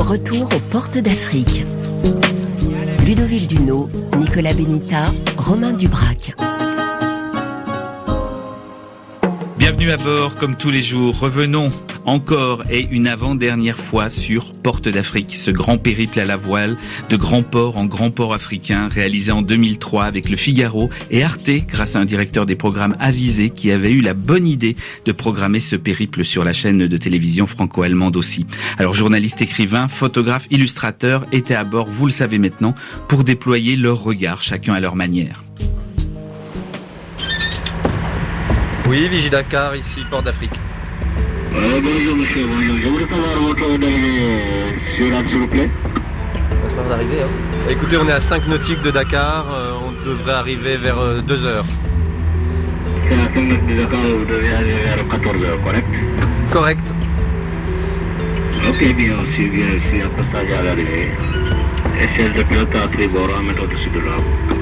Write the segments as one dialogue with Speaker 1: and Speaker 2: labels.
Speaker 1: Retour aux portes d'Afrique. Ludovic Duno, Nicolas Benita, Romain Dubrac.
Speaker 2: Bienvenue à bord, comme tous les jours. Revenons encore et une avant-dernière fois sur Porte d'Afrique, ce grand périple à la voile de grands ports en grands ports africains réalisé en 2003 avec le Figaro et Arte grâce à un directeur des programmes avisé qui avait eu la bonne idée de programmer ce périple sur la chaîne de télévision franco-allemande aussi. Alors journalistes, écrivains, photographes, illustrateurs étaient à bord, vous le savez maintenant, pour déployer leur regard chacun à leur manière.
Speaker 3: Oui, Vigie Dakar, ici, Port d'Afrique.
Speaker 4: Euh, bonjour monsieur, bonjour. Je voudrais savoir votre dernier sur s'il vous plaît.
Speaker 3: On va d'arriver. Hein. Écoutez, on est à 5 nautiques de Dakar. Euh, on devrait arriver vers 2 euh, heures.
Speaker 4: C'est à 5 nautiques de Dakar, vous devez arriver vers 14 heures, correct
Speaker 3: Correct.
Speaker 4: Ok, bien, si bien, si un passage à l'arrivée. Essayez de piloter à tribord en méthode dessus de la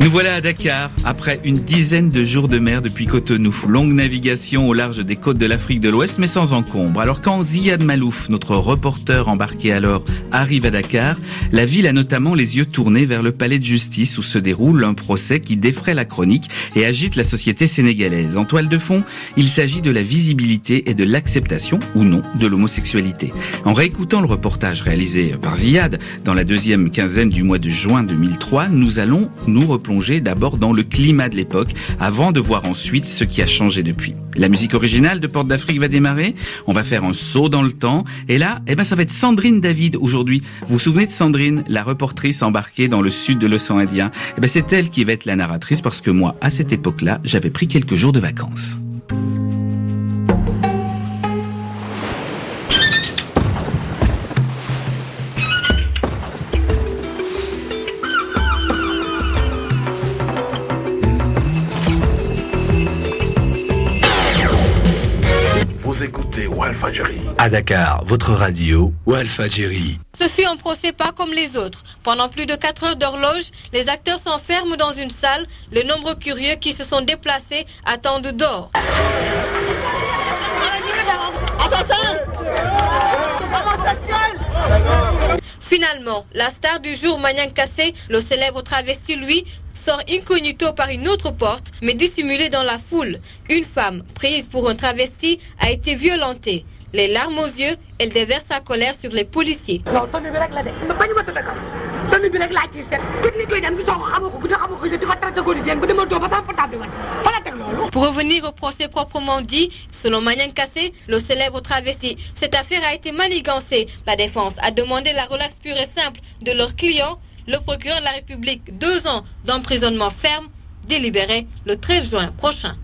Speaker 2: Nous voilà à Dakar, après une dizaine de jours de mer depuis Cotonou. Longue navigation au large des côtes de l'Afrique de l'Ouest, mais sans encombre. Alors quand Ziad Malouf, notre reporter embarqué alors, arrive à Dakar, la ville a notamment les yeux tournés vers le palais de justice où se déroule un procès qui défraie la chronique et agite la société sénégalaise. En toile de fond, il s'agit de la visibilité et de l'acceptation, ou non, de l'homosexualité. En réécoutant le reportage réalisé par Ziad dans la deuxième quinzaine du mois de juin 2003, nous allons nous replonger d'abord dans le climat de l'époque avant de voir ensuite ce qui a changé depuis. La musique originale de Porte d'Afrique va démarrer. On va faire un saut dans le temps. Et là, eh ben, ça va être Sandrine David aujourd'hui. Vous vous souvenez de Sandrine, la reportrice embarquée dans le sud de l'océan Indien? Eh ben, c'est elle qui va être la narratrice parce que moi, à cette époque-là, j'avais pris quelques jours de vacances.
Speaker 5: À Dakar, votre radio, Walfadjiri.
Speaker 6: Ce fut un procès pas comme les autres. Pendant plus de 4 heures d'horloge, les acteurs s'enferment dans une salle. Les nombreux curieux qui se sont déplacés attendent dehors. Finalement, la star du jour, Magnan Kassé, le célèbre travesti, lui, sort incognito par une autre porte, mais dissimulé dans la foule. Une femme, prise pour un travesti, a été violentée. Les larmes aux yeux, elle déverse sa colère sur les policiers. Pour revenir au procès proprement dit, selon Magnan Kassé, le célèbre travesti, cette affaire a été manigancée. La défense a demandé la relaxe pure et simple de leur client le procureur de la République deux ans d'emprisonnement ferme, délibéré le 13 juin prochain.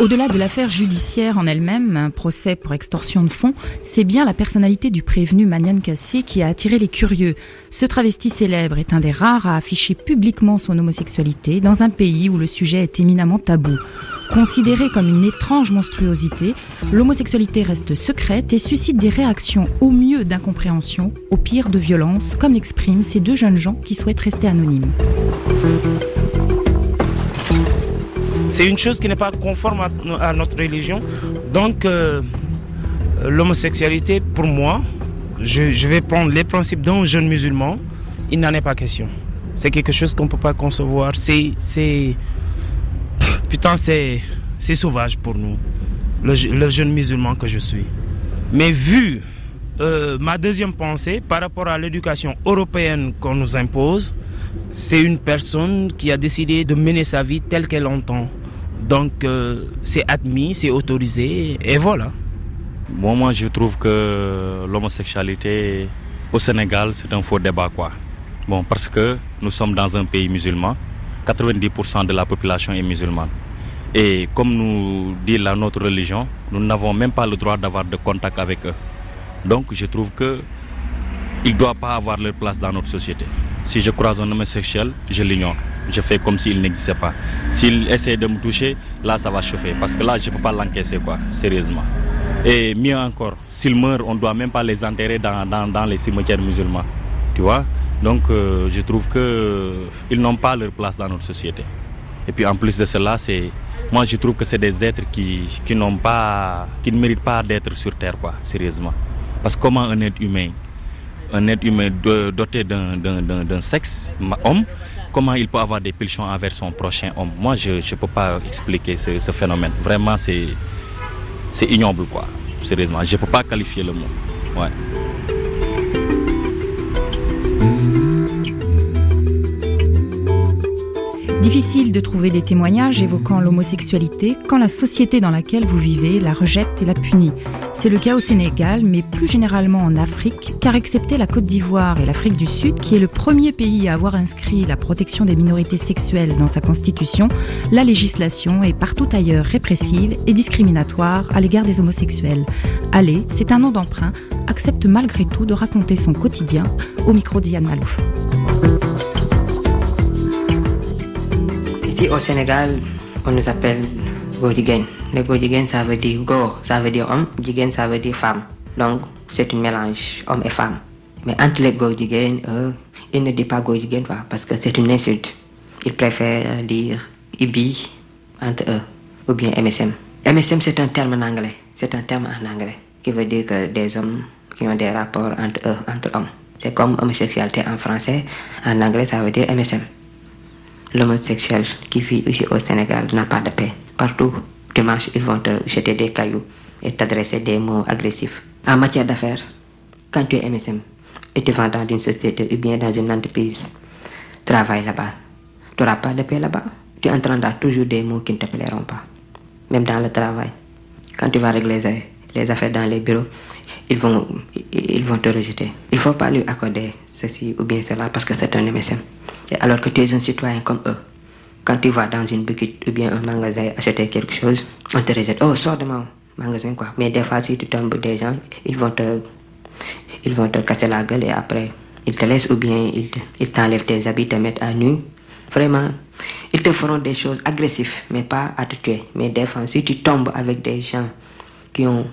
Speaker 7: Au-delà de l'affaire judiciaire en elle-même, un procès pour extorsion de fonds, c'est bien la personnalité du prévenu Manian Kassé qui a attiré les curieux. Ce travesti célèbre est un des rares à afficher publiquement son homosexualité dans un pays où le sujet est éminemment tabou. Considéré comme une étrange monstruosité, l'homosexualité reste secrète et suscite des réactions au mieux d'incompréhension, au pire de violence, comme l'expriment ces deux jeunes gens qui souhaitent rester anonymes.
Speaker 8: C'est une chose qui n'est pas conforme à, notre religion. Donc, euh, l'homosexualité, pour moi, je, vais prendre les principes d'un jeune musulman, il n'en est pas question. C'est quelque chose qu'on ne peut pas concevoir. C'est Putain, c'est, c'est sauvage pour nous, le, jeune musulman que je suis. Mais vu euh, ma deuxième pensée par rapport à l'éducation européenne qu'on nous impose, c'est une personne qui a décidé de mener sa vie telle qu'elle entend. Donc euh, c'est admis, c'est autorisé, et voilà.
Speaker 9: Moi, je trouve que l'homosexualité au Sénégal, c'est un faux débat, quoi. Bon, parce que nous sommes dans un pays musulman 90% de la population est musulmane. Et comme nous dit la notre religion, nous n'avons même pas le droit d'avoir de contact avec eux. Donc je trouve que ne doivent pas avoir leur place dans notre société. Si je croise un homosexuel, je l'ignore. Je fais comme s'il n'existait pas. S'il essaie de me toucher, là ça va chauffer. Parce que là, je ne peux pas l'encaisser, quoi, sérieusement. Et mieux encore, s'ils meurent, on ne doit même pas les enterrer dans, dans, les cimetières musulmans. Tu vois? Donc euh, je trouve qu'ils n'ont pas leur place dans notre société. Et puis en plus de cela, c'est moi je trouve que c'est des êtres qui, qui n'ont pas qui ne méritent pas d'être sur terre quoi, sérieusement. Parce que comment un être humain, un être humain doté d'un sexe homme, comment il peut avoir des pulsions envers son prochain homme? Moi je ne peux pas expliquer ce, phénomène. Vraiment c'est c'est ignoble quoi. Sérieusement, je ne peux pas qualifier le mot. Ouais.
Speaker 7: Difficile de trouver des témoignages évoquant l'homosexualité quand la société dans laquelle vous vivez la rejette et la punit. C'est le cas au Sénégal, mais plus généralement en Afrique, car excepté la Côte d'Ivoire et l'Afrique du Sud, qui est le premier pays à avoir inscrit la protection des minorités sexuelles dans sa constitution, la législation est partout ailleurs répressive et discriminatoire à l'égard des homosexuels. Allez, c'est un nom d'emprunt, accepte malgré tout de raconter son quotidien au micro d'Yann Malouf.
Speaker 10: Ici au Sénégal, on nous appelle Godigen. Le Godigen, ça veut dire go, ça veut dire homme, Digen, ça veut dire femme. Donc, c'est un mélange homme et femme. Mais entre les Godigen, eux, ils ne disent pas Godigen parce que c'est une insulte. Ils préfèrent dire Ibi entre eux, ou bien MSM. MSM, c'est un terme en anglais. C'est un terme en anglais qui veut dire que des hommes qui ont des rapports entre eux, entre hommes. C'est comme homosexualité en français. En anglais, ça veut dire MSM l'homosexuel qui vit ici au Sénégal n'a pas de paix. Partout, dimanche, ils vont te jeter des cailloux et t'adresser des mots agressifs. En matière d'affaires, quand tu es MSM et tu vas dans une société ou bien dans une entreprise, travaille là-bas, tu n'auras pas de paix là-bas. Tu entendras toujours des mots qui ne te plairont pas. Même dans le travail. Quand tu vas régler les affaires dans les bureaux, ils vont, ils vont te rejeter. Il ne faut pas lui accorder ceci ou bien cela parce que c'est un MSM. Alors que tu es un citoyen comme eux, quand tu vas dans une boutique ou bien un magasin acheter quelque chose, on te rejette. Oh, sors de mon magasin, quoi. Mais des fois, si tu tombes des gens, ils vont te, ils vont te casser la gueule et après, ils te laissent ou bien ils t'enlèvent tes habits, te mettent à nu. Vraiment, ils te feront des choses agressives, mais pas à te tuer. Mais des fois, si tu tombes avec des gens qui ont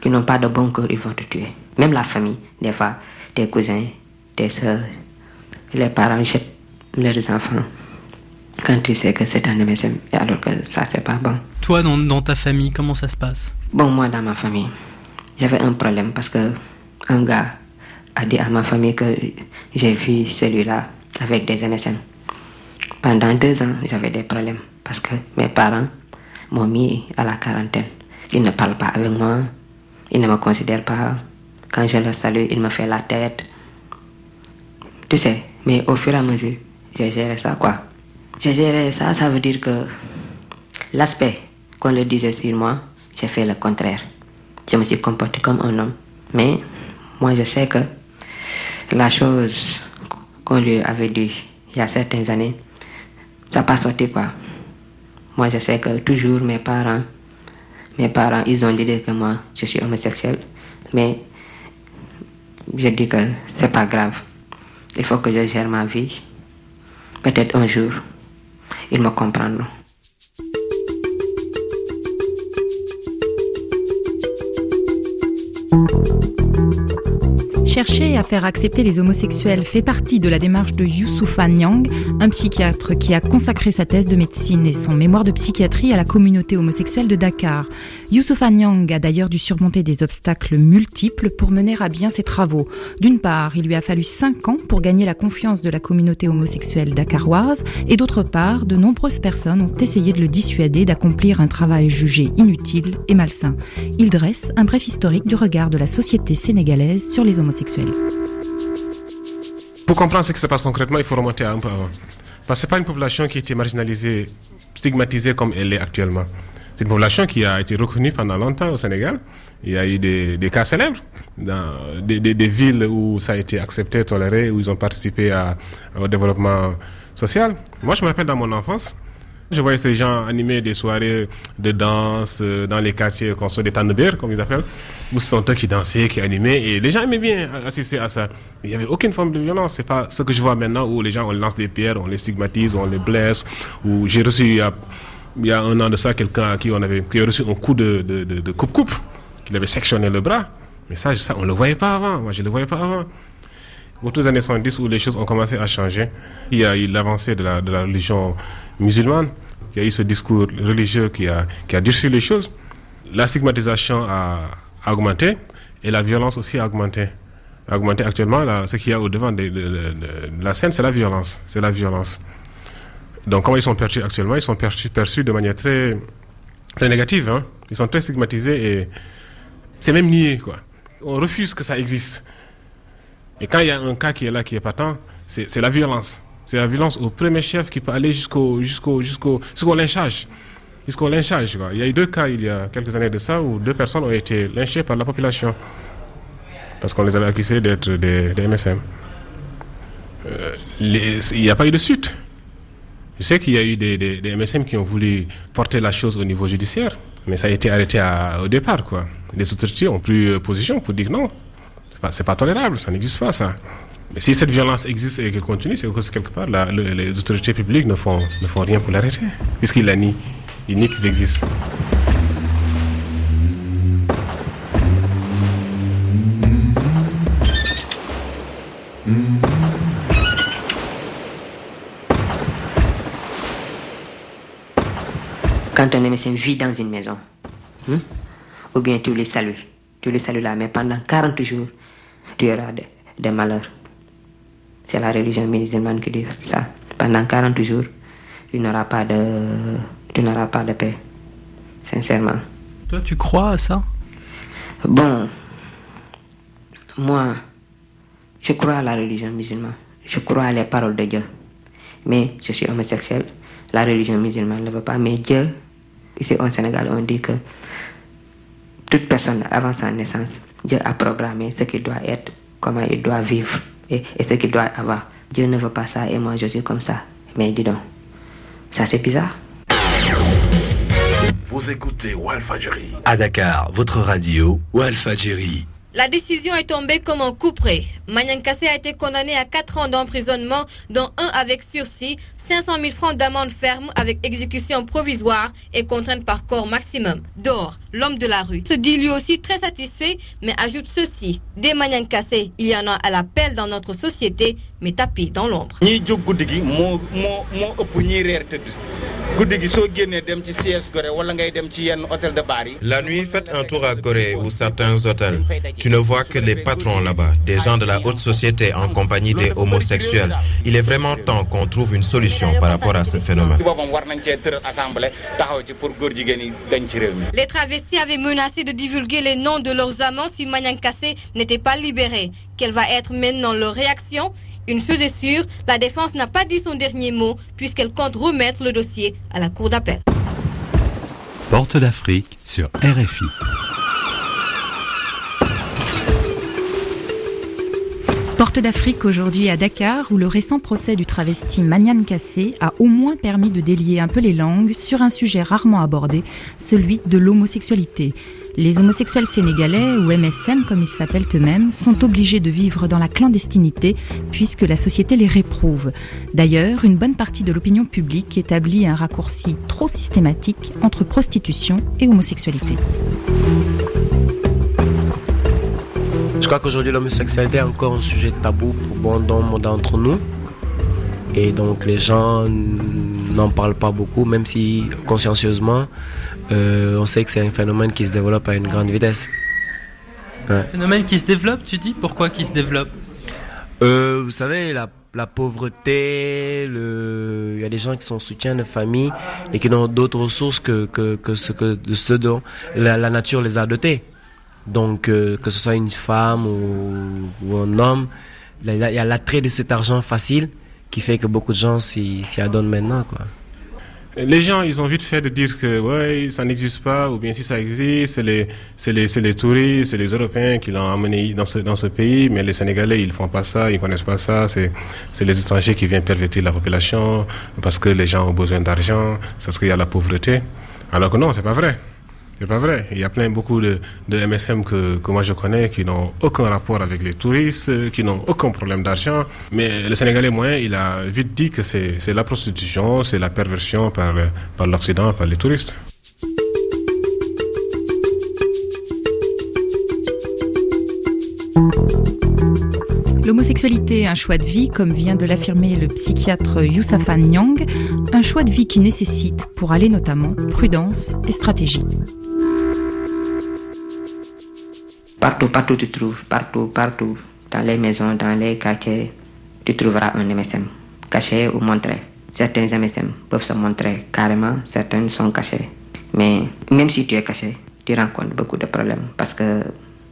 Speaker 10: qui n'ont pas de bon cœur, ils vont te tuer. Même la famille, des fois, tes cousins, tes soeurs, les parents leurs enfants quand tu sais que c'est un MSM, alors que ça, c'est pas bon.
Speaker 11: Toi, dans, dans, ta famille, comment ça se passe?
Speaker 10: Bon, moi, dans ma famille, j'avais un problème parce que un gars a dit à ma famille que j'ai vu celui-là avec des MSM. Pendant deux ans, j'avais des problèmes parce que mes parents m'ont mis à la quarantaine. Ils ne parlent pas avec moi, ils ne me considèrent pas. Quand je le salue, il me fait la tête. Tu sais, mais au fur et à mesure, j'ai géré ça, quoi. J'ai ça, ça veut dire que l'aspect qu'on le disait sur moi, j'ai fait le contraire. Je me suis comporté comme un homme. Mais moi, je sais que la chose qu'on lui avait dit il y a certaines années, ça n'a pas sorti, quoi. Moi, je sais que toujours mes parents mes parents, ils ont l'idée que moi, je suis homosexuel. Mais je dis que c'est pas grave. Il faut que je gère ma vie. Peut-être un jour, ils me comprendront.
Speaker 7: Chercher à faire accepter les homosexuels fait partie de la démarche de Youssoufa Nyang, un psychiatre qui a consacré sa thèse de médecine et son mémoire de psychiatrie à la communauté homosexuelle de Dakar. Youssoufa Nyang a d'ailleurs dû surmonter des obstacles multiples pour mener à bien ses travaux. D'une part, il lui a fallu cinq ans pour gagner la confiance de la communauté homosexuelle dakaroise, et d'autre part, de nombreuses personnes ont essayé de le dissuader d'accomplir un travail jugé inutile et malsain. Il dresse un bref historique du regard de la société sénégalaise sur les homosexuels.
Speaker 12: Pour comprendre ce qui se passe concrètement, il faut remonter un peu avant. Parce que ce n'est pas une population qui était marginalisée, stigmatisée comme elle est actuellement. C'est une population qui a été reconnue pendant longtemps au Sénégal. Il y a eu des, cas célèbres des, villes où ça a été accepté, toléré, où ils ont participé au développement social. Moi, je me rappelle dans mon enfance, je voyais ces gens animer des soirées de danse euh, dans les quartiers qu'on soit des tannebières, comme ils appellent, où ce sont eux qui dansaient, qui animaient, et les gens aimaient bien assister à ça. Il n'y avait aucune forme de violence. C'est pas ce que je vois maintenant où les gens, on lance des pierres, on les stigmatise, on les blesse, j'ai reçu il y, a, un an de ça quelqu'un à qui on avait qui a reçu un coup de, coupe-coupe qu'il avait sectionné le bras. Mais ça, ça on ne le voyait pas avant. Moi, je ne le voyais pas avant. Autour des années 70, où les choses ont commencé à changer, il y a eu l'avancée de la, de la religion musulmane, il y a eu ce discours religieux qui a, qui a durci les choses. La stigmatisation a augmenté et la violence aussi a augmenté. A augmenté actuellement, là, ce qu'il y a au-devant de, de- la scène, c'est la violence. C'est la violence. Donc, comment ils sont perçus actuellement? Ils sont perçus, perçus de manière très, très négative. hein. Ils sont très stigmatisés et c'est même nié. Quoi. On refuse que ça existe. Et quand il y a un cas qui est là, qui est patent, c'est la violence. C'est la violence au premier chef qui peut aller jusqu'au jusqu'au jusqu'au jusqu'au lynchage. Jusqu'au lynchage. Il y a eu deux cas il y a quelques années de ça où deux personnes ont été lynchées par la population. Parce qu'on les avait accusés d'être des, MSM. Euh, il n'y a pas eu de suite. Je sais qu'il y a eu des, MSM qui ont voulu porter la chose au niveau judiciaire, mais ça a été arrêté au départ. Les autorités ont pris position pour dire non, c'est pas, pas tolérable, ça n'existe pas ça. Mais si cette violence existe et continue, c'est que quelque part la- le- les autorités publiques ne font, ne font rien pour l'arrêter, puisqu'ils la nient. Ils nient qu'ils existent.
Speaker 10: Quand un MSM vit dans une maison, hein, ou bien tu les salues, tu les salues là, mais pendant 40 jours, tu auras des, des malheurs. C'est la religion musulmane qui dit ça. Pendant 40 jours, tu n'auras pas de, tu n'auras pas de paix. Sincèrement.
Speaker 11: Toi, tu crois à ça?
Speaker 10: Bon, moi, je crois à la religion musulmane. Je crois à les paroles de Dieu. Mais je suis homosexuel. La religion musulmane ne veut pas. Mais Dieu, ici au Sénégal, on dit que toute personne avant sa naissance, Dieu a programmé ce qu'il doit être, comment il doit vivre et, et ce qu'il doit avoir. Dieu ne veut pas ça et moi je suis comme ça. Mais dis donc, ça c'est bizarre.
Speaker 5: Vous écoutez Walfadjri. À Dakar, votre radio, Walfadjri.
Speaker 6: La décision est tombée comme un coup près. Magnan Kassé a été condamné à 4 ans d'emprisonnement, dont un avec sursis, 500 000 francs d'amende ferme avec exécution provisoire et contrainte par corps maximum. Dor, l'homme de la rue, se dit lui aussi très satisfait, mais ajoute ceci. Des Magnan Kassé, il y en a à l'appel dans notre société, mais tapis dans l'ombre.
Speaker 13: La nuit, faites un tour à Gorée ou certains hôtels. Tu ne vois que les patrons là-bas, des gens de la haute société en compagnie des homosexuels. Il est vraiment temps qu'on trouve une solution par rapport à ce phénomène.
Speaker 6: Les travestis avaient menacé de divulguer les noms de leurs amants si Magnan Kassé n'était pas libéré. Quelle va être maintenant leur réaction? Une chose est sûre, la défense n'a pas dit son dernier mot puisqu'elle compte remettre le dossier à la cour d'appel.
Speaker 14: Porte d'Afrique sur RFI.
Speaker 7: Porte d'Afrique aujourd'hui à Dakar où le récent procès du travesti Manian Kassé a au moins permis de délier un peu les langues sur un sujet rarement abordé, celui de l'homosexualité. Les homosexuels sénégalais, ou MSM comme ils s'appellent eux-mêmes, sont obligés de vivre dans la clandestinité puisque la société les réprouve. D'ailleurs, une bonne partie de l'opinion publique établit un raccourci trop systématique entre prostitution et homosexualité.
Speaker 15: Je crois qu'aujourd'hui l'homosexualité est encore un sujet tabou pour bon nombre d'entre nous. Et donc les gens n'en parlent pas beaucoup, même si consciencieusement, euh, on sait que c'est un phénomène qui se développe à une grande vitesse. Ouais.
Speaker 11: Phénomène qui se développe, tu dis? Pourquoi qui se développe?
Speaker 15: Euh, vous savez, la, la pauvreté, le... il y a des gens qui sont en soutien de famille et qui n'ont d'autres ressources que, que, que, ce que de ce dont la, la nature les a dotés. Donc, euh, que ce soit une femme ou, un homme, il y a- l'attrait de cet argent facile qui fait que beaucoup de gens s'y adonnent maintenant.
Speaker 12: Les gens, ils ont vite fait de dire que ouais, ça n'existe pas, ou bien si ça existe, c'est les, les, les touristes, c'est les Européens qui l'ont amené dans ce, dans ce pays, mais les Sénégalais, ils font pas ça, ils connaissent pas ça, c'est, les étrangers qui viennent pervertir la population, parce que les gens ont besoin d'argent, parce qu'il y a la pauvreté. Alors que non, c'est pas vrai. C'est pas vrai. Il y a plein beaucoup de, de MSM que, que, moi je connais qui n'ont aucun rapport avec les touristes, euh, qui n'ont aucun problème d'argent. Mais le Sénégalais moyen, il a vite dit que c'est la prostitution, c'est la perversion par, par l'Occident, par les touristes.
Speaker 7: L'homosexualité un choix de vie, comme vient de l'affirmer le psychiatre Youssafan Nyang, un choix de vie qui nécessite, pour aller notamment, prudence et stratégie.
Speaker 10: Partout, partout tu trouves, partout, partout, dans les maisons, dans les quartiers, tu trouveras un MSM, caché ou montré. Certains MSM peuvent se montrer carrément, certains sont cachés. Mais même si tu es caché, tu rencontres beaucoup de problèmes parce que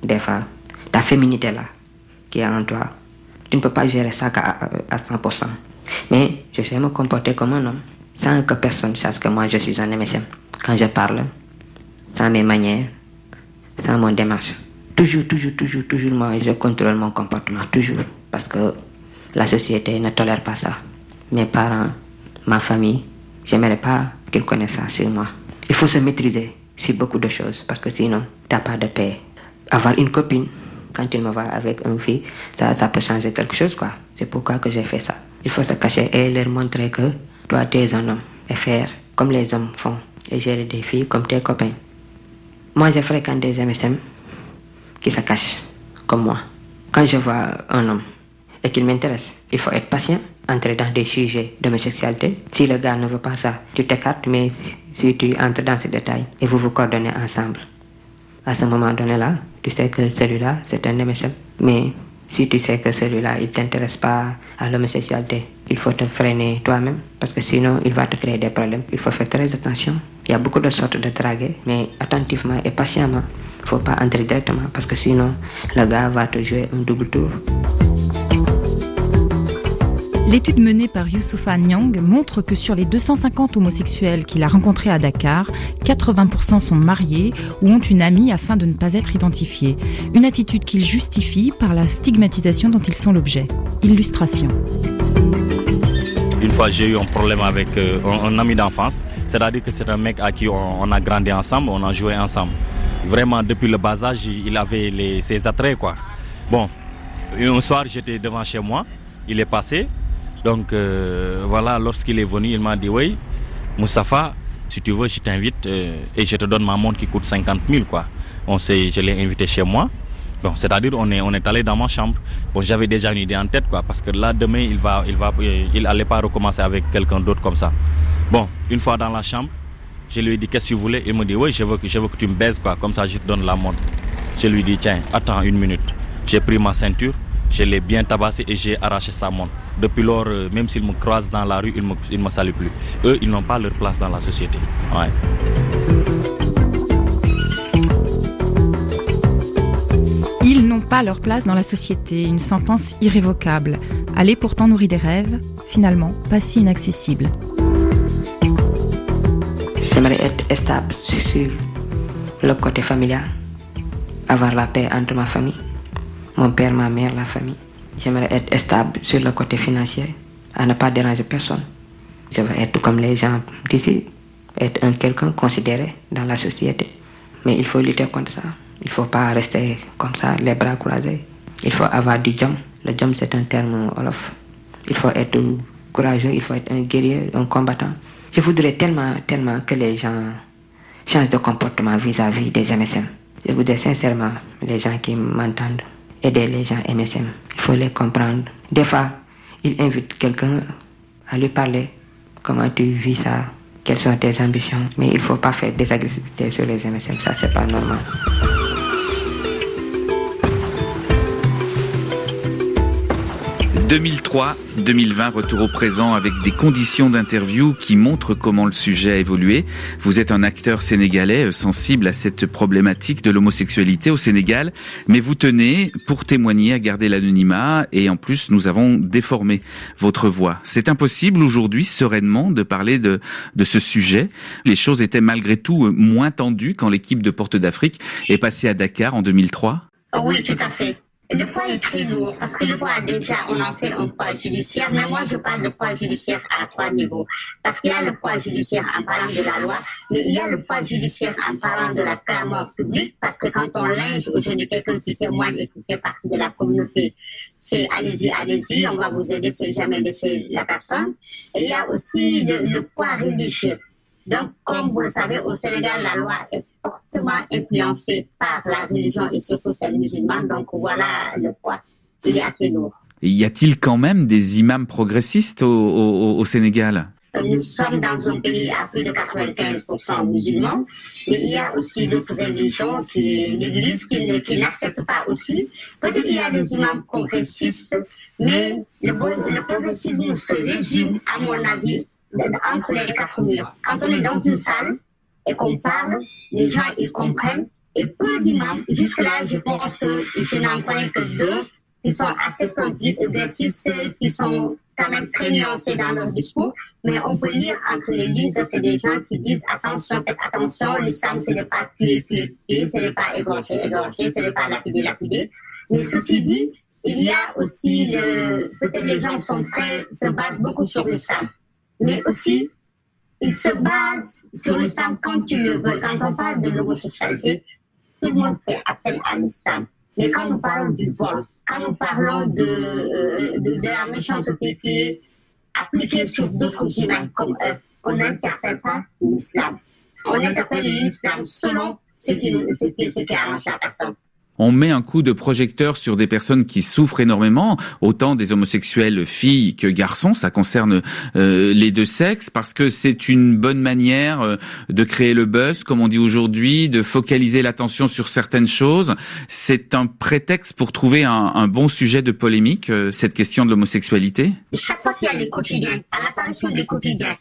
Speaker 10: des fois, ta féminité là, qui est en toi, ne peux pas gérer ça à, 100%. Mais je sais me comporter comme un homme, sans que personne sache que moi je suis un MSM. Quand je parle, sans mes manières, sans mon démarche. Toujours, toujours, toujours, toujours, moi je contrôle mon comportement, toujours. Parce que la société ne tolère pas ça. Mes parents, ma famille, j'aimerais pas qu'ils connaissent ça sur moi. Il faut se maîtriser sur beaucoup de choses parce que sinon, tu n'as pas de paix. Avoir une copine, quand tu me vois avec une fille, ça, ça peut changer quelque chose, quoi. C'est pourquoi que j'ai fait ça. Il faut se cacher et leur montrer que toi, tu es un homme et faire comme les hommes font et gérer des filles comme tes copains. Moi, je fréquente des MSM qui se cachent comme moi. Quand je vois un homme et qu'il m'intéresse, il faut être patient, entrer dans des sujets d'homosexualité. Si le gars ne veut pas ça, tu t'écartes, mais si tu entres dans ces détails et vous vous coordonnez ensemble, à ce moment donné-là, tu sais que celui-là, c'est un MSM. Mais si tu sais que celui-là, il ne t'intéresse pas à l'homosexualité, il faut te freiner toi-même parce que sinon, il va te créer des problèmes. Il faut faire très attention. Il y a beaucoup de sortes de draguer, mais attentivement et patiemment. Il ne faut pas entrer directement parce que sinon, le gars va te jouer un double tour.
Speaker 7: L'étude menée par Youssoufa Nyang montre que sur les 250 homosexuels qu'il a rencontrés à Dakar, 80% sont mariés ou ont une amie afin de ne pas être identifiés. Une attitude qu'il justifie par la stigmatisation dont ils sont l'objet. Illustration.
Speaker 9: Une fois, j'ai eu un problème avec euh, un, ami d'enfance. C'est-à-dire que c'est un mec à qui on, a grandi ensemble, on a joué ensemble. Vraiment, depuis le bas âge, il avait ses attraits, quoi. Bon, un soir, j'étais devant chez moi. Il est passé, donc euh, voilà, lorsqu'il est venu, il m'a dit oui, Moustapha, si tu veux, je t'invite euh, et je te donne ma montre qui coûte 50 000 quoi. On je l'ai invité chez moi. Bon, c'est-à-dire on est allé dans ma chambre. Bon, j'avais déjà une idée en tête quoi, parce que là demain il va il va il allait pas recommencer avec quelqu'un d'autre comme ça. Bon, une fois dans la chambre, je lui ai dit qu'est-ce que tu voulais? Il me dit oui, je veux que je veux que tu me baises comme ça je te donne la montre. Je lui ai dit tiens, attends une minute. J'ai pris ma ceinture, je l'ai bien tabassé et j'ai arraché sa montre. Depuis lors, euh, même s'ils me croisent dans la rue, ils ne me, saluent plus. Eux, ils n'ont pas leur place dans la société.
Speaker 7: Ils n'ont pas leur place dans la société, une sentence irrévocable. Aller pourtant nourrir des rêves, finalement pas si inaccessible.
Speaker 10: J'aimerais être stable sur le côté familial, avoir la paix entre ma famille, mon père, ma mère, la famille. J'aimerais être stable sur le côté financier, à ne pas déranger personne. Je veux être comme les gens d'ici, être un quelqu'un considéré dans la société. Mais il faut lutter contre ça. Il ne faut pas rester comme ça, les bras croisés. Il faut avoir du jom. Le jom, c'est un terme olof. Il faut être courageux, il faut être un guerrier, un combattant. Je voudrais tellement, tellement que les gens changent de comportement vis-à-vis -vis des MSM. Je voudrais sincèrement, les gens qui m'entendent, aider les gens MSM. Il faut les comprendre. Des fois, il invite quelqu'un à lui parler. Comment tu vis ça? Quelles sont tes ambitions? Mais il ne faut pas faire des agressivités sur les MSM. Ça, c'est pas normal.
Speaker 2: 2003-2020, retour au présent avec des conditions d'interview qui montrent comment le sujet a évolué. Vous êtes un acteur sénégalais euh, sensible à cette problématique de l'homosexualité au Sénégal, mais vous tenez, pour témoigner, à garder l'anonymat et en plus nous avons déformé votre voix. C'est impossible aujourd'hui sereinement de parler de, de ce sujet. Les choses étaient malgré tout euh, moins tendues quand l'équipe de Porte d'Afrique est passée à Dakar en 2003
Speaker 16: Oui, tout à fait. Le poids est très lourd parce que le poids, déjà, on en fait un poids judiciaire, mais moi, je parle de poids judiciaire à trois niveaux. Parce qu'il y a le poids judiciaire en parlant de la loi, mais il y a le poids judiciaire en parlant de la clameur publique, parce que quand on linge aujourd'hui quelqu'un qui témoigne et qui fait partie de la communauté, c'est allez-y, allez-y, on va vous aider, c'est jamais laisser la personne. Et il y a aussi le, le poids religieux Donc, comme vous le savez, au Sénégal, la loi est fortement influencée par la religion et surtout celle musulmane. Donc, voilà le poids. Il est assez lourd.
Speaker 2: Y a-t-il quand même des imams progressistes au, au, au Sénégal?
Speaker 16: Nous sommes dans un pays à plus de 95% musulmans, mais il y a aussi d'autres religions l'Église qui, qui n'accepte pas aussi. Peut-être il y a des imams progressistes, mais le progressisme se résume, à mon avis, entre les quatre murs. Quand on est dans une salle et qu'on parle, les gens ils comprennent. Et peu d'imams, jusque-là, je pense que je n'en connais que deux qui sont assez progressistes, qui sont quand même très nuancés dans leur discours, mais on peut lire entre les lignes que c'est des gens qui disent attention, faites attention, l'islam ce n'est pas tuer, tuer, tuer, ce n'est pas égorger, égorger, ce n'est pas lapider, lapider. Mais ceci dit, il y a aussi le, peut-être les gens sont très, se basent beaucoup sur l'islam, mais aussi ils se basent sur l'islam quand tu veux. Quand on parle de l'homosexualité, tout le monde fait appel à l'islam. Mais quand nous parlons du vol, quand nous parlons de, euh, de, de la méchanceté qui est appliquée sur d'autres humains comme eux, on n'interpelle pas l'islam. On interpelle l'islam selon ce qui, ce qui, ce qui arrange la personne.
Speaker 2: On met un coup de projecteur sur des personnes qui souffrent énormément, autant des homosexuels filles que garçons, ça concerne euh, les deux sexes, parce que c'est une bonne manière euh, de créer le buzz, comme on dit aujourd'hui, de focaliser l'attention sur certaines choses. C'est un prétexte pour trouver un, bon sujet de polémique, euh, cette question de l'homosexualité.
Speaker 16: Chaque fois qu'il y a les quotidiens, à l'apparition des quotidiens,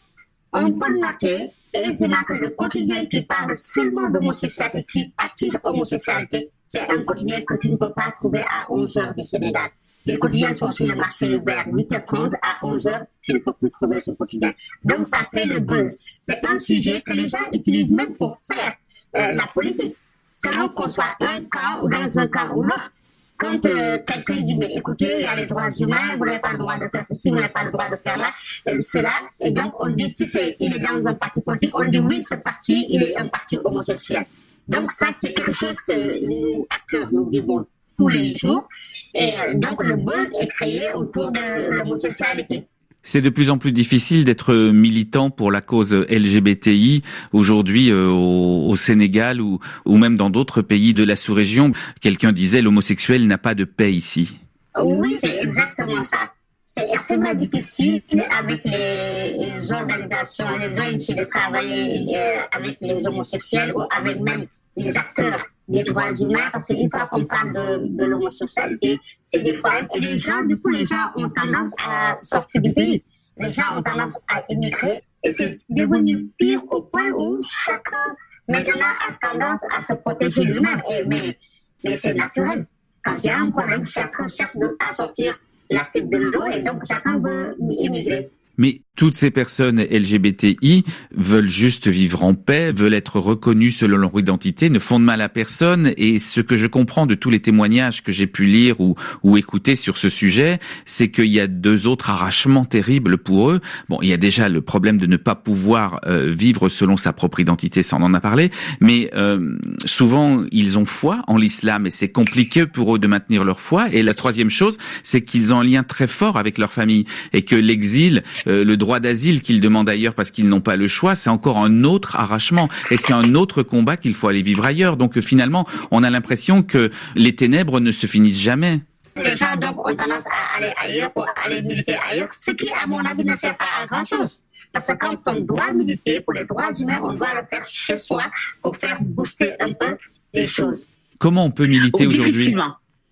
Speaker 16: on peut noter aisément que le quotidien qui parle seulement d'homosexualité, qui attire homosexualité, c'est un quotidien que tu ne peux pas trouver à 11h du Sénégal. Les quotidiens sont sur le marché vers 8h30 à 11h, tu ne peux plus trouver ce quotidien. Donc ça fait le buzz. C'est un sujet que les gens utilisent même pour faire la politique. Selon qu'on soit un camp ou dans un camp ou l'autre. Quand quelqu'un dit, mais écoutez, il y a les droits humains, vous n'avez pas le droit de faire ceci, vous n'avez pas le droit de faire là, euh, cela, et donc on dit, si c'est, il est dans un parti politique, on dit, oui, ce parti, il est un parti homosexuel. Donc ça, c'est quelque chose que nous, acteurs, nous vivons tous les jours, et euh, donc le buzz est créé autour de l'homosexualité.
Speaker 2: C'est de plus en plus difficile d'être militant pour la cause LGBTI aujourd'hui euh, au, au Sénégal ou, ou même dans d'autres pays de la sous-région. Quelqu'un disait l'homosexuel n'a pas de paix ici.
Speaker 16: Oui, c'est exactement ça. C'est extrêmement difficile avec les, les organisations, les ONG de travailler euh, avec les homosexuels ou avec même les acteurs des droits humains, parce qu'une fois qu'on parle de, de l'homosexualité, c'est des problèmes. Et les gens, du coup, les gens ont tendance à sortir du pays. Les gens ont tendance à émigrer. Et c'est devenu pire au point où chacun maintenant a tendance à se protéger lui-même. Et- Mais, mais c'est naturel. Quand il y a un problème, chacun cherche à sortir la tête de l'eau et donc chacun veut émigrer.
Speaker 2: Mais toutes ces personnes LGBTI veulent juste vivre en paix, veulent être reconnues selon leur identité, ne font de mal à personne. Et ce que je comprends de tous les témoignages que j'ai pu lire ou, ou écouter sur ce sujet, c'est qu'il y a deux autres arrachements terribles pour eux. Bon, il y a déjà le problème de ne pas pouvoir euh, vivre selon sa propre identité, ça on en a parlé. Mais euh, souvent, ils ont foi en l'islam et c'est compliqué pour eux de maintenir leur foi. Et la troisième chose, c'est qu'ils ont un lien très fort avec leur famille et que l'exil, euh, le droit d'asile qu'ils demandent ailleurs parce qu'ils n'ont pas le choix, c'est encore un autre arrachement et c'est un autre combat qu'il faut aller vivre ailleurs. Donc euh, finalement, on a l'impression que les ténèbres ne se finissent jamais.
Speaker 16: Les gens donc ont tendance à aller ailleurs pour aller militer ailleurs, ce qui, à mon avis, ne sert pas à grand chose. Parce que quand on doit militer pour les droits humains, on doit le faire chez soi pour faire booster un peu les choses.
Speaker 2: Comment on peut militer
Speaker 16: Ou
Speaker 2: aujourd'hui?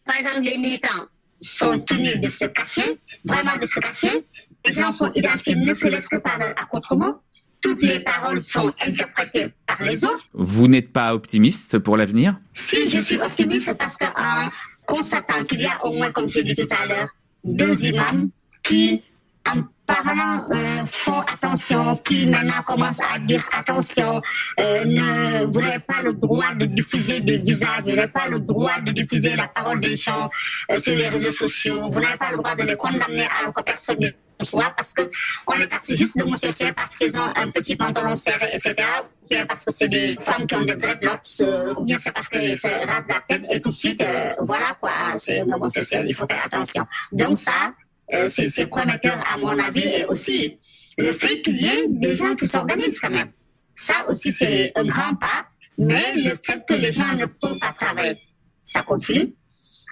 Speaker 16: Par exemple, les militants sont tenus de se cacher, vraiment de se cacher. Les gens sont identifiés ne serait-ce que par accoutrement. Toutes les paroles sont interprétées par les autres.
Speaker 2: Vous n'êtes pas optimiste pour l'avenir?
Speaker 16: Si je suis optimiste, parce qu'en constatant qu'il y a au moins, comme j'ai dit tout à l'heure, deux imams qui, en parlant, euh, font attention, qui maintenant commencent à dire attention, euh, ne, vous n'avez pas le droit de diffuser des visages, vous n'avez pas le droit de diffuser la parole des gens euh, sur les réseaux sociaux, vous n'avez pas le droit de les condamner alors que personne ne soit parce que on les taxe juste d'homosexuels parce qu'ils ont un petit pantalon serré, etc. Ou parce que c'est des femmes qui ont des dreadlocks, ou bien c'est parce qu'ils se rasent la tête et tout de suite, euh, voilà quoi, c'est homosexuel, il faut faire attention. Donc ça, euh, c'est prometteur à mon avis et aussi le fait qu'il y ait des gens qui s'organisent quand même. Ça aussi, c'est un grand pas. Mais le fait que les gens ne peuvent pas travailler, ça continue.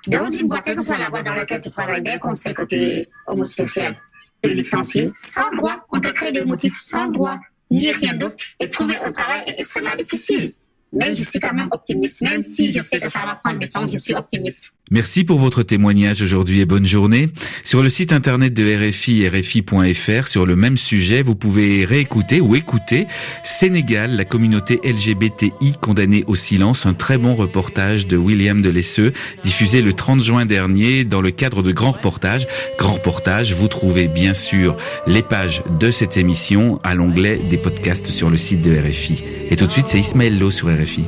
Speaker 16: Dans une boîte, que soit la boîte dans laquelle tu travailles, dès qu'on sait que tu es homosexuel, tu es licencié, sans droit, on te crée des motifs sans droit, ni rien d'autre. Et trouver un travail est extrêmement difficile. Mais je suis quand même optimiste, même si je sais que ça va prendre du temps, je suis optimiste.
Speaker 2: Merci pour votre témoignage aujourd'hui et bonne journée. Sur le site internet de RFI, rfi.fr, sur le même sujet, vous pouvez réécouter ou écouter Sénégal, la communauté LGBTI condamnée au silence, un très bon reportage de William de Lesseux, diffusé le 30 juin dernier dans le cadre de Grand Reportage. Grand Reportage, vous trouvez bien sûr les pages de cette émission à l'onglet des podcasts sur le site de RFI. Et tout de suite, c'est Ismaël Lo sur RFI.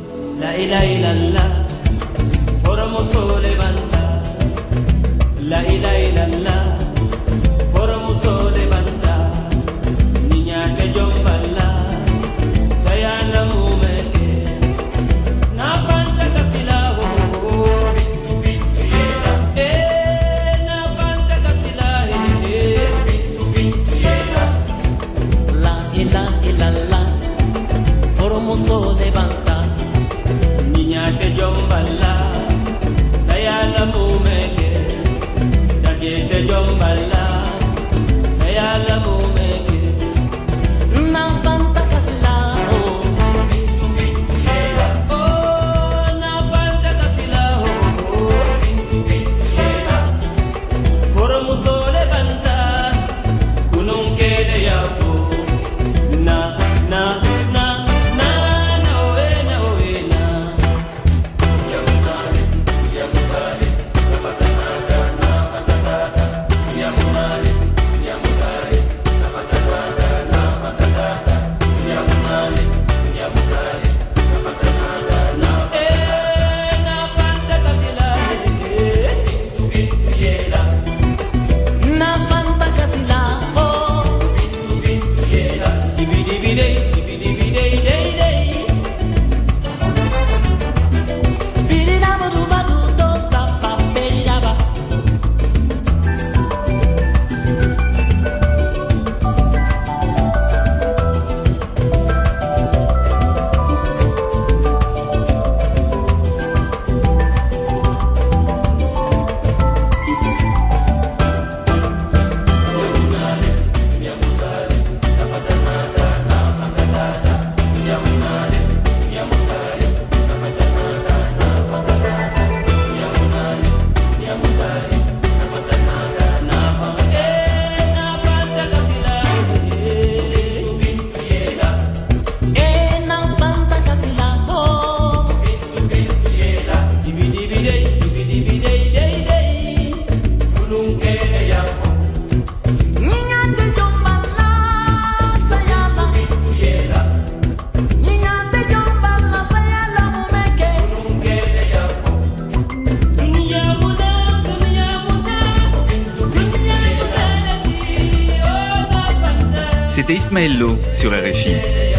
Speaker 2: Ismaël sur RFI.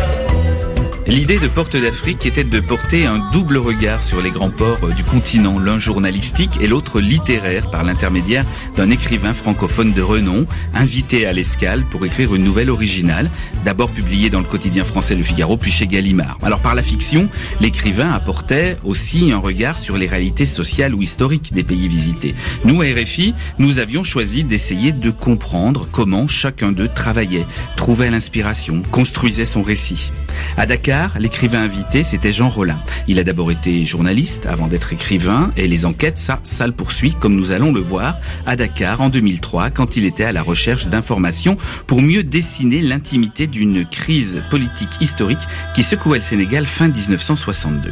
Speaker 2: L'idée de Porte d'Afrique était de porter un double regard sur les grands ports du continent, l'un journalistique et l'autre littéraire par l'intermédiaire d'un écrivain francophone de renom, invité à l'escale pour écrire une nouvelle originale, d'abord publiée dans le quotidien français Le Figaro, puis chez Gallimard. Alors par la fiction, l'écrivain apportait aussi un regard sur les réalités sociales ou historiques des pays visités. Nous, à RFI, nous avions choisi d'essayer de comprendre comment chacun d'eux travaillait, trouvait l'inspiration, construisait son récit. À Dakar, l'écrivain invité, c'était Jean Rollin. Il a d'abord été journaliste avant d'être écrivain et les enquêtes, ça, ça le poursuit, comme nous allons le voir, à Dakar en 2003, quand il était à la recherche d'informations pour mieux dessiner l'intimité d'une crise politique historique qui secouait le Sénégal fin 1962.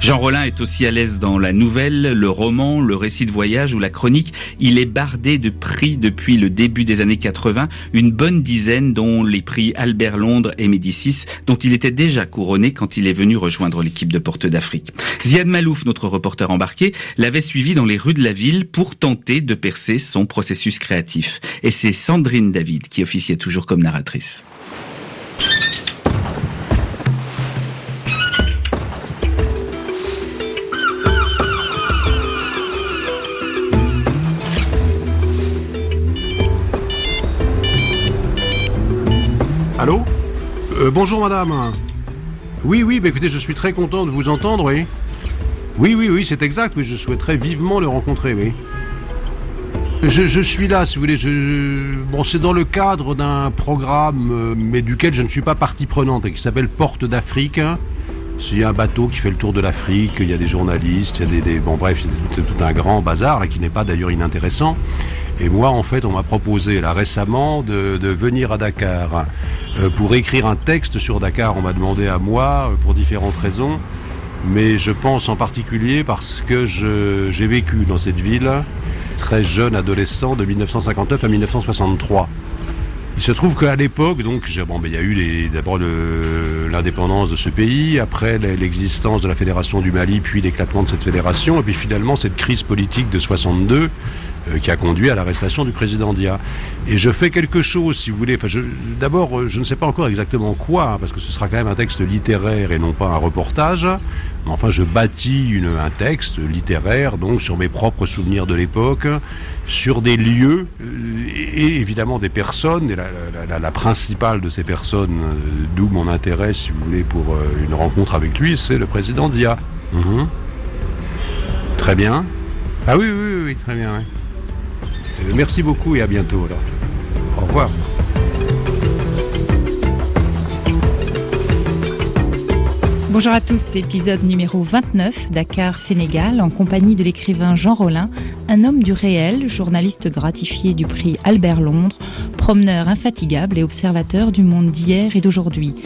Speaker 2: Jean Rollin est aussi à l'aise dans la nouvelle, le roman, le récit de voyage ou la chronique. Il est bardé de prix depuis le début des années 80, une bonne dizaine dont les prix Albert Londres et Médicis, dont il était déjà couronné quand il est venu rejoindre l'équipe de Porte d'Afrique. Ziad Malouf, notre reporter embarqué, l'avait suivi dans les rues de la ville pour tenter de percer son processus créatif. Et c'est Sandrine David qui officiait toujours comme narratrice.
Speaker 17: Euh, Bonjour madame. Oui, oui, bah écoutez, je suis très content de vous entendre, oui. Oui, oui, oui, c'est exact, oui, je souhaiterais vivement le rencontrer, oui. Je, suis là, si vous voulez. Je, bon, c'est dans le cadre d'un programme, euh, mais duquel je ne suis pas partie prenante, et qui s'appelle Porte d'Afrique. A un bateau qui fait le tour de l'Afrique, il y a des journalistes, il y a des, des- bon bref, c'est tout, tout un grand bazar là, qui n'est pas d'ailleurs inintéressant. Et moi, en fait, on m'a proposé là récemment de, de venir à Dakar euh, pour écrire un texte sur Dakar. On m'a demandé à moi euh, pour différentes raisons, mais je pense en particulier parce que j'ai vécu dans cette ville très jeune adolescent de 1959 à 1963. Il se trouve qu'à l'époque, donc, ben, il y a eu d'abord l'indépendance de ce pays, après l'e- l'existence de la fédération du Mali, puis l'éclatement de cette fédération, et puis finalement cette crise politique de 62 euh, qui a conduit à l'arrestation du président Dia. Et je fais quelque chose, si vous voulez. Enfin, d'abord, euh, je ne sais pas encore exactement quoi, hein, parce que ce sera quand même un texte littéraire et non pas un reportage. Mais enfin, je bâtis un texte littéraire, donc sur mes propres souvenirs de l'époque, sur des lieux euh, et, évidemment des personnes. Et la, principale de ces personnes, d'où mon intérêt, si vous voulez, pour une rencontre avec lui, c'est le président Dia. Mhm. Très bien. Ah oui, oui, oui, oui, très bien. ouais. Euh, merci beaucoup et à bientôt. Au revoir.
Speaker 7: Bonjour à tous, épisode numéro 29, Dakar, Sénégal, en compagnie de l'écrivain Jean Rollin, un homme du réel, journaliste gratifié du prix Albert Londres, promeneur infatigable et observateur du monde d'hier et d'aujourd'hui.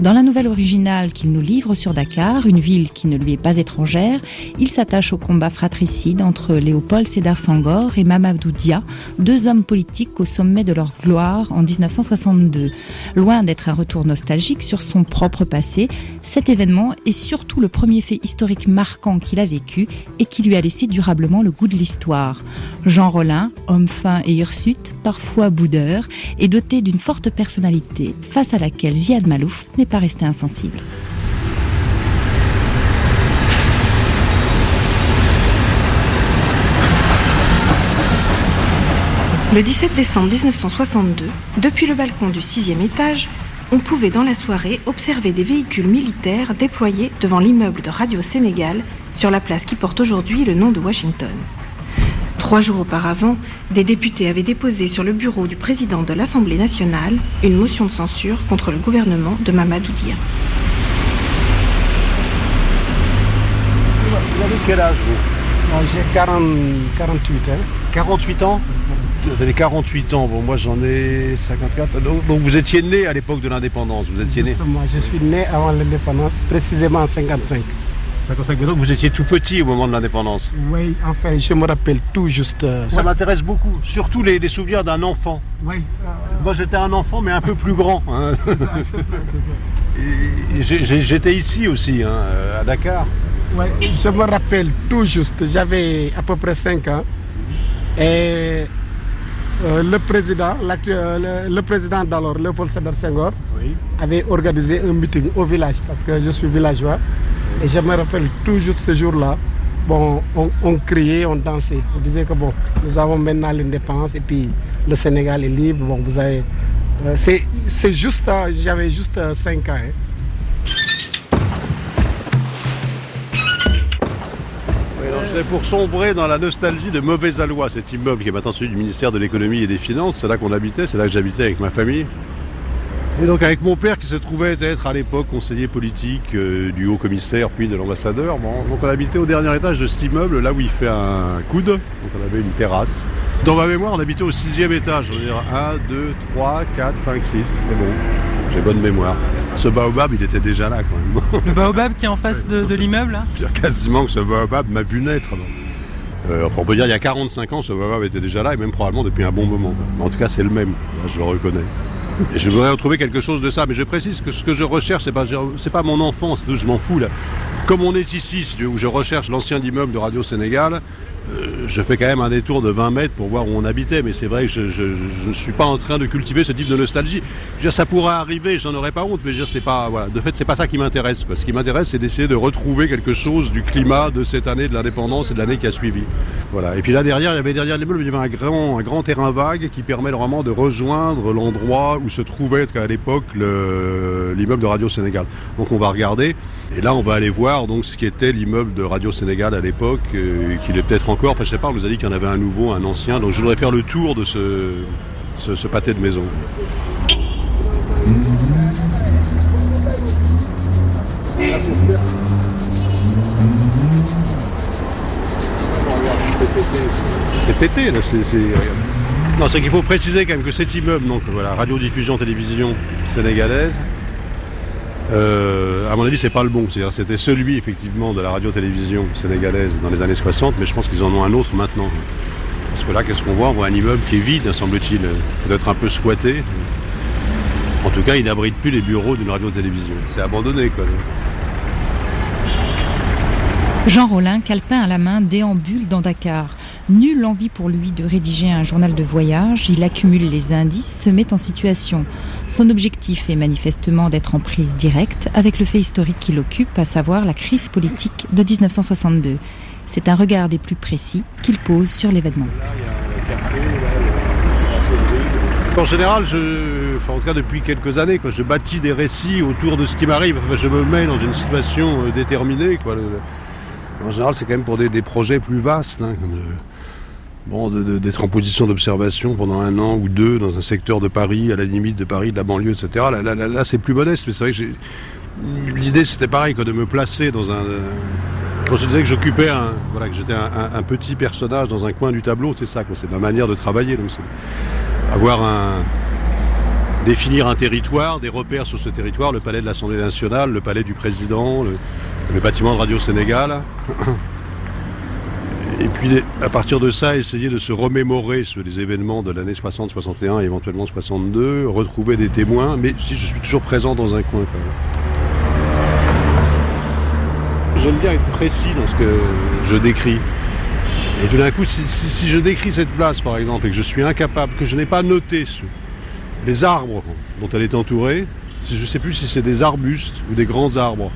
Speaker 7: Dans la nouvelle originale qu'il nous livre sur Dakar, une ville qui ne lui est pas étrangère, il s'attache au combat fratricide entre Léopold Sédar Senghor et Mamadou Dia, deux hommes politiques au sommet de leur gloire en 1962. Loin d'être un retour nostalgique sur son propre passé, cet événement est surtout le premier fait historique marquant qu'il a vécu et qui lui a laissé durablement le goût de l'histoire. Jean Rollin, homme fin et hirsute, parfois boudeur, est doté d'une forte personnalité face à laquelle Ziad Malouf pas resté insensible.
Speaker 18: Le 17 décembre 1962, depuis le balcon du sixième étage, on pouvait dans la soirée observer des véhicules militaires déployés devant l'immeuble de Radio Sénégal sur la place qui porte aujourd'hui le nom de Washington. Trois jours auparavant, des députés avaient déposé sur le bureau du président de l'Assemblée nationale une motion de censure contre le gouvernement de Mamadou Dia.
Speaker 17: Vous avez quel âge vous?
Speaker 19: J'ai 40 48 ans.
Speaker 17: 48 ans? Vous avez 48 ans, bon moi j'en ai 54. Donc, donc vous étiez né à l'époque de l'indépendance, vous étiez né
Speaker 19: je suis né avant l'indépendance, précisément en 55.
Speaker 17: 55, donc vous étiez tout petit au moment de l'indépendance.
Speaker 19: Oui, enfin, je me rappelle tout juste. euh,
Speaker 17: Ça
Speaker 19: ouais.
Speaker 17: m'intéresse beaucoup, surtout les, les souvenirs d'un enfant.
Speaker 19: Oui,
Speaker 17: Moi j'étais un enfant mais un peu plus grand. hein.
Speaker 19: c'est ça, c'est ça, c'est
Speaker 17: J'étais ici aussi, hein, euh, à Dakar.
Speaker 19: Ouais, je me rappelle tout juste, j'avais à peu près 5 ans. Et euh, le président, le président d'alors, Léopold Sédar Senghor, avait organisé un meeting au village parce que je suis villageois. Et je me rappelle juste ce jour-là. Bon, on, criait, on dansait. On disait que bon, nous avons maintenant l'indépendance et puis le Sénégal est libre. Bon, vous avez. euh, c'est juste, euh, j'avais juste 5 ans. hein.
Speaker 17: C'est pour sombrer dans la nostalgie de Mauvais Allois, cet immeuble qui est maintenant celui du ministère de l'économie et des finances. C'est là qu'on habitait, c'est là que j'habitais avec ma famille. Et donc avec mon père qui se trouvait être à l'époque conseiller politique euh, du haut commissaire puis de l'ambassadeur, bon, donc on habitait au dernier étage de cet immeuble, là où il fait un coude, donc on avait une terrasse. Dans ma mémoire, on habitait au sixième étage, on va dire 1, 2, 3, 4, 5, 6, c'est bon, j'ai bonne mémoire. Ce baobab, il était déjà là quand même.
Speaker 11: Le baobab qui est en face de, de l'immeuble là?
Speaker 17: Je veux dire quasiment que ce baobab m'a vu naître. Euh, enfin, on peut dire il y a 45 ans, ce baobab était déjà là, et même probablement depuis un bon moment. Mais en tout cas, c'est le même, Là, je le reconnais. Je voudrais retrouver quelque chose de ça, mais je précise que ce que je recherche, c'est pas, c'est pas mon enfance, je m'en fous là. Comme on est ici, où je recherche l'ancien immeuble de Radio Sénégal, euh, je fais quand même un détour de 20 mètres pour voir où on habitait, mais c'est vrai que je ne suis pas en train de cultiver ce type de nostalgie. Ça pourrait arriver, j'en aurais pas honte, mais je dire, pas. De fait, c'est pas ça qui m'intéresse. Ce qui m'intéresse, c'est d'essayer de retrouver quelque chose du climat de cette année de l'indépendance et de l'année qui a suivi. Voilà. Et puis là derrière, il y avait derrière l'immeuble, il y avait un grand, un grand terrain vague qui permet vraiment de rejoindre l'endroit où se trouvait à l'époque le- l'immeuble de Radio Sénégal. Donc on va regarder. Et là, on va aller voir donc ce qui était l'immeuble de Radio Sénégal à l'époque, euh, qu'il est peut-être encore. Enfin, je sais pas, on nous a dit qu'il y en avait un nouveau, un ancien. Donc je voudrais faire le tour de ce, ce, ce pâté de maison. C'est pété, là. c'est- c'est- Non, c'est qu'il faut préciser quand même que cet immeuble, donc voilà, radiodiffusion télévision sénégalaise, euh, à mon avis, c'est pas le bon. C'était celui effectivement de la radio-télévision sénégalaise dans les années 60, mais je pense qu'ils en ont un autre maintenant. Parce que là, qu'est-ce qu'on voit? On voit un immeuble qui est vide, semble-t-il, peut-être un peu squatté. En tout cas, il n'abrite plus les bureaux d'une radio-télévision. C'est abandonné.
Speaker 7: Jean Rollin, calepin à la main, déambule dans Dakar. Nulle envie pour lui de rédiger un journal de voyage, il accumule les indices, se met en situation. Son objectif est manifestement d'être en prise directe avec le fait historique qui l'occupe, à savoir la crise politique de 1962. C'est un regard des plus précis qu'il pose sur l'événement.
Speaker 17: En général, en tout cas depuis quelques années, quoi, je bâtis des récits autour de ce qui m'arrive. Je me mets dans une situation euh, déterminée. En général, c'est quand même pour des, projets plus vastes. hein, bon, d'être en position d'observation pendant un an ou deux dans un secteur de Paris, à la limite de Paris, de la banlieue, etc. Là, là, là, là, c'est plus modeste, mais c'est vrai que l'idée c'était pareil, quoi, de me placer dans un. euh, Quand je disais que j'occupais un, voilà, que j'étais un, petit personnage dans un coin du tableau, c'est ça. C'est ma manière de travailler. Donc, avoir un définir un territoire, des repères sur ce territoire, le palais de l'Assemblée nationale, le palais du président, le, le bâtiment de Radio Sénégal. Et puis à partir de ça, essayer de se remémorer sur les événements de l'année 60, 61 et éventuellement 62, retrouver des témoins, mais si je suis toujours présent dans un coin quand même. J'aime bien être précis dans ce que je décris. Et tout d'un coup, si, je décris cette place, par exemple, et que je suis incapable, que je n'ai pas noté les arbres dont elle est entourée, si je ne sais plus si c'est des arbustes ou des grands arbres.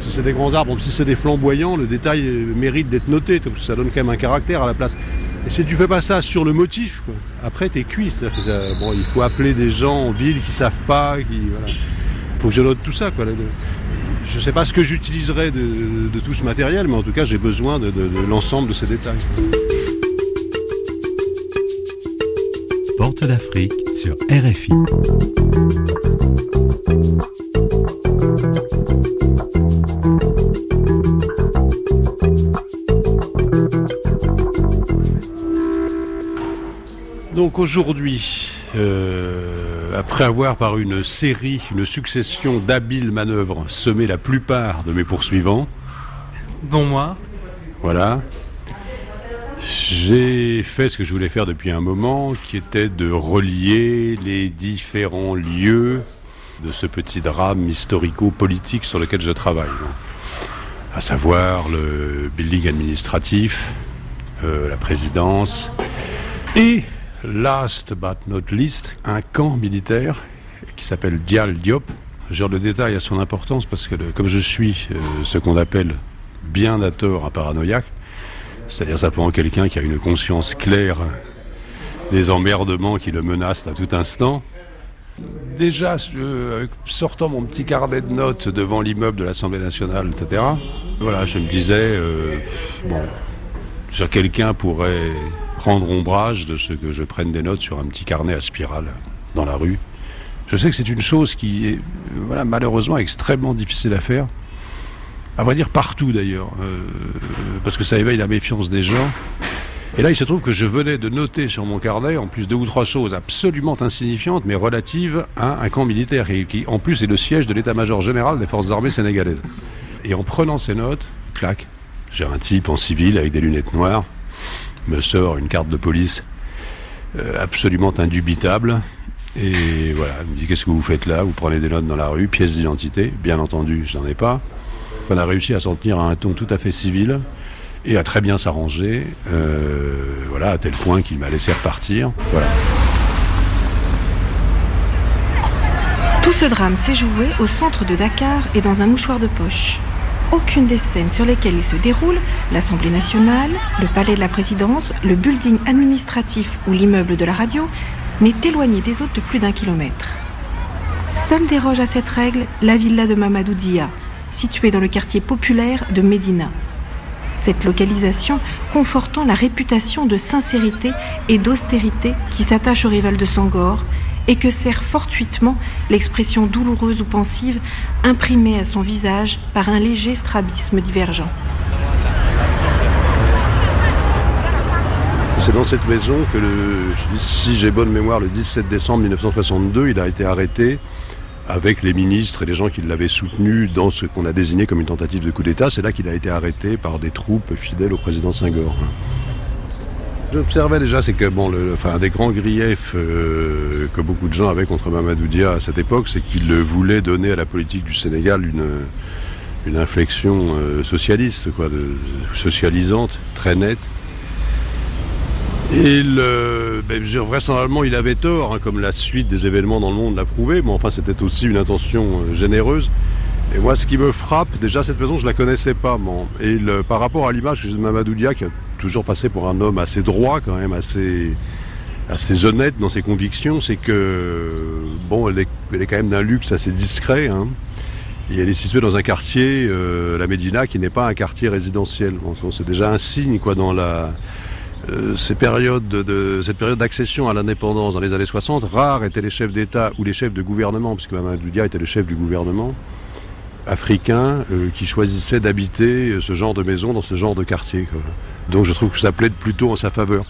Speaker 17: Si c'est des grands arbres, si c'est des flamboyants, le détail euh, mérite d'être noté, ça donne quand même un caractère à la place. Et si tu fais pas ça sur le motif, quoi, après t'es cuit. Bon, il faut appeler des gens en ville qui savent pas, qui voilà. Il faut que je note tout ça, quoi. Ne sais pas ce que j'utiliserai de, tout ce matériel, mais en tout cas j'ai besoin de- de l'ensemble de ces détails.
Speaker 14: Porte d'Afrique sur RFI.
Speaker 17: Donc aujourd'hui, euh, après avoir par une série, une succession d'habiles manœuvres semé la plupart de mes poursuivants,
Speaker 11: Dont moi.
Speaker 17: voilà, j'ai fait ce que je voulais faire depuis un moment, qui était de relier les différents lieux de ce petit drame historico-politique sur lequel je travaille. À savoir le building administratif, euh, la présidence, et last but not least, un camp militaire qui s'appelle Dial Diop. Genre le détail a son importance parce que comme je suis euh, ce qu'on appelle bien à tort un paranoïaque, c'est-à-dire simplement quelqu'un qui a une conscience claire des emmerdements qui le menacent à tout instant. Déjà, euh, sortant mon petit carnet de notes devant l'immeuble de l'Assemblée nationale, etc., voilà, je me disais, euh, bon, quelqu'un pourrait prendre ombrage de ce que je prenne des notes sur un petit carnet à spirale dans la rue. Je sais que c'est une chose qui est, malheureusement extrêmement difficile à faire. À vrai dire partout d'ailleurs, euh, parce que ça éveille la méfiance des gens. Et là, il se trouve que je venais de noter sur mon carnet, en plus deux ou trois choses absolument insignifiantes, mais relatives à un camp militaire, qui en plus est le siège de l'état-major général des forces armées sénégalaises. Et en prenant ces notes, clac, j'ai un type en civil avec des lunettes noires, me sort une carte de police euh, absolument indubitable. Et voilà, il me dit qu'est-ce que vous faites là? Vous prenez des notes dans la rue, pièce d'identité. Bien entendu, je n'en ai pas. On a réussi à s'en tenir à un ton tout à fait civil. et à très bien s'arranger, euh, voilà, à tel point qu'il m'a laissé repartir.
Speaker 18: Tout ce drame s'est joué au centre de Dakar et dans un mouchoir de poche. Aucune des scènes sur lesquelles il se déroule, l'Assemblée nationale, le palais de la présidence, le building administratif ou l'immeuble de la radio, n'est éloignée des autres de plus d'un kilomètre. Seule déroge à cette règle la villa de Mamadou Dia, située dans le quartier populaire de Médina. Cette localisation confortant la réputation de sincérité et d'austérité qui s'attache au rival de Sangor et que sert fortuitement l'expression douloureuse ou pensive imprimée à son visage par un léger strabisme divergent.
Speaker 17: C'est dans cette maison que, si j'ai bonne mémoire, le 17 décembre 1962, il a été arrêté avec les ministres et les gens qui l'avaient soutenu dans ce qu'on a désigné comme une tentative de coup d'État. C'est là qu'il a été arrêté par des troupes fidèles au président Senghor. J'observais déjà, c'est que bon, enfin, un des grands griefs euh, que beaucoup de gens avaient contre Mamadou Dia à cette époque, c'est qu'il voulait donner à la politique du Sénégal une, une inflexion euh, socialiste, quoi, socialisante, très nette. Et ben, vraisemblablement, il avait tort, hein, comme la suite des événements dans le monde l'a prouvé, mais enfin, c'était aussi une intention euh, généreuse. Et moi, ce qui me frappe, déjà, cette maison, je la connaissais pas, bon. Et par rapport à l'image que j'ai de Mamadou Dia, qui a toujours passé pour un homme assez droit, quand même, assez, assez honnête dans ses convictions, c'est que, bon, elle est, quand même d'un luxe assez discret, hein. Et elle est située dans un quartier, euh, la Médina, qui n'est pas un quartier résidentiel. Bon, c'est déjà un signe, quoi, dans la, euh, de, cette période d'accession à l'indépendance dans les années 60, rares étaient les chefs d'État ou les chefs de gouvernement, puisque Mamadou Dia était le chef du gouvernement africain, euh, qui choisissaient d'habiter ce genre de maison dans ce genre de quartier. quoi. Donc je trouve que ça plaide plutôt en sa faveur.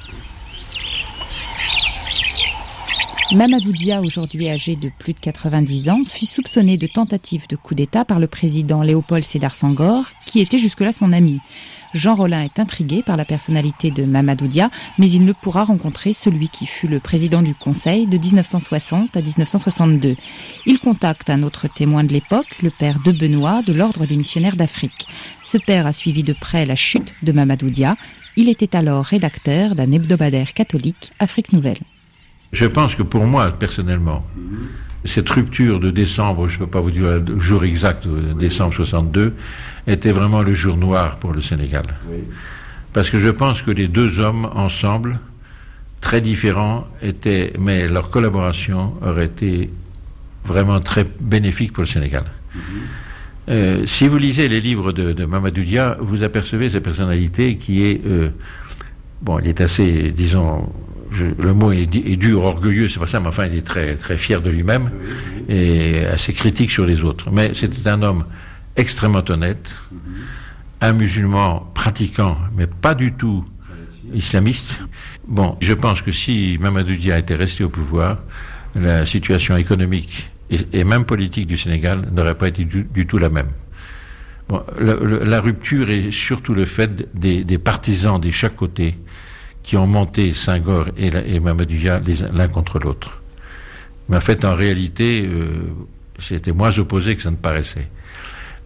Speaker 7: Mamadou Dia, aujourd'hui âgé de plus de 90 ans, fut soupçonné de tentative de coup d'État par le président Léopold Sédar Senghor, qui était jusque-là son ami. Jean Rollin est intrigué par la personnalité de Mamadou Dia, mais il ne pourra rencontrer celui qui fut le président du Conseil de 1960 à 1962. Il contacte un autre témoin de l'époque, le père de Benoît de l'Ordre des missionnaires d'Afrique. Ce père a suivi de près la chute de Mamadou Dia. Il était alors rédacteur d'un hebdomadaire catholique, Afrique Nouvelle.
Speaker 20: Je pense que pour moi, personnellement, cette rupture de décembre, je ne peux pas vous dire le jour exact, décembre 62, était vraiment le jour noir pour le Sénégal. Parce que je pense que les deux hommes ensemble, très différents, étaient, mais leur collaboration aurait été vraiment très bénéfique pour le Sénégal. Euh, si vous lisez les livres de, de Mamadou Dia, vous apercevez sa personnalité qui est, euh, bon, il est assez, disons, je- le mot est dur, orgueilleux, c'est pas ça, mais enfin, il est très, très fier de lui-même et assez critique sur les autres. Mais c'était un homme extrêmement honnête, un musulman pratiquant, mais pas du tout islamiste. Bon, je pense que si Mamadou Dia était resté au pouvoir, la situation économique et, même politique du Sénégal n'aurait pas été du, tout la même. La rupture est surtout le fait des, des partisans de chaque côté qui ont monté Senghor et, et Mamadou Dia l'un contre l'autre. Mais en fait, en réalité, euh, c'était moins opposé que ça ne paraissait.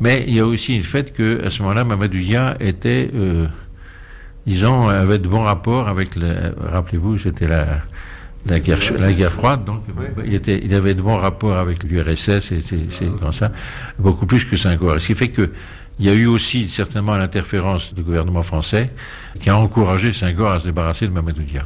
Speaker 20: Mais il y a aussi le fait que à ce moment-là, Mamadou Dia était, euh, disons, avait de bons rapports avec le. Rappelez-vous, c'était la, la guerre, ch- la guerre froide, donc il, était, il avait de bons rapports avec l'URSS et c'est c'est comme ça, beaucoup plus que Senghor. Ce qui fait que il y a eu aussi certainement l'interférence du gouvernement français qui a encouragé Senghor à se débarrasser de Mamadou Dia.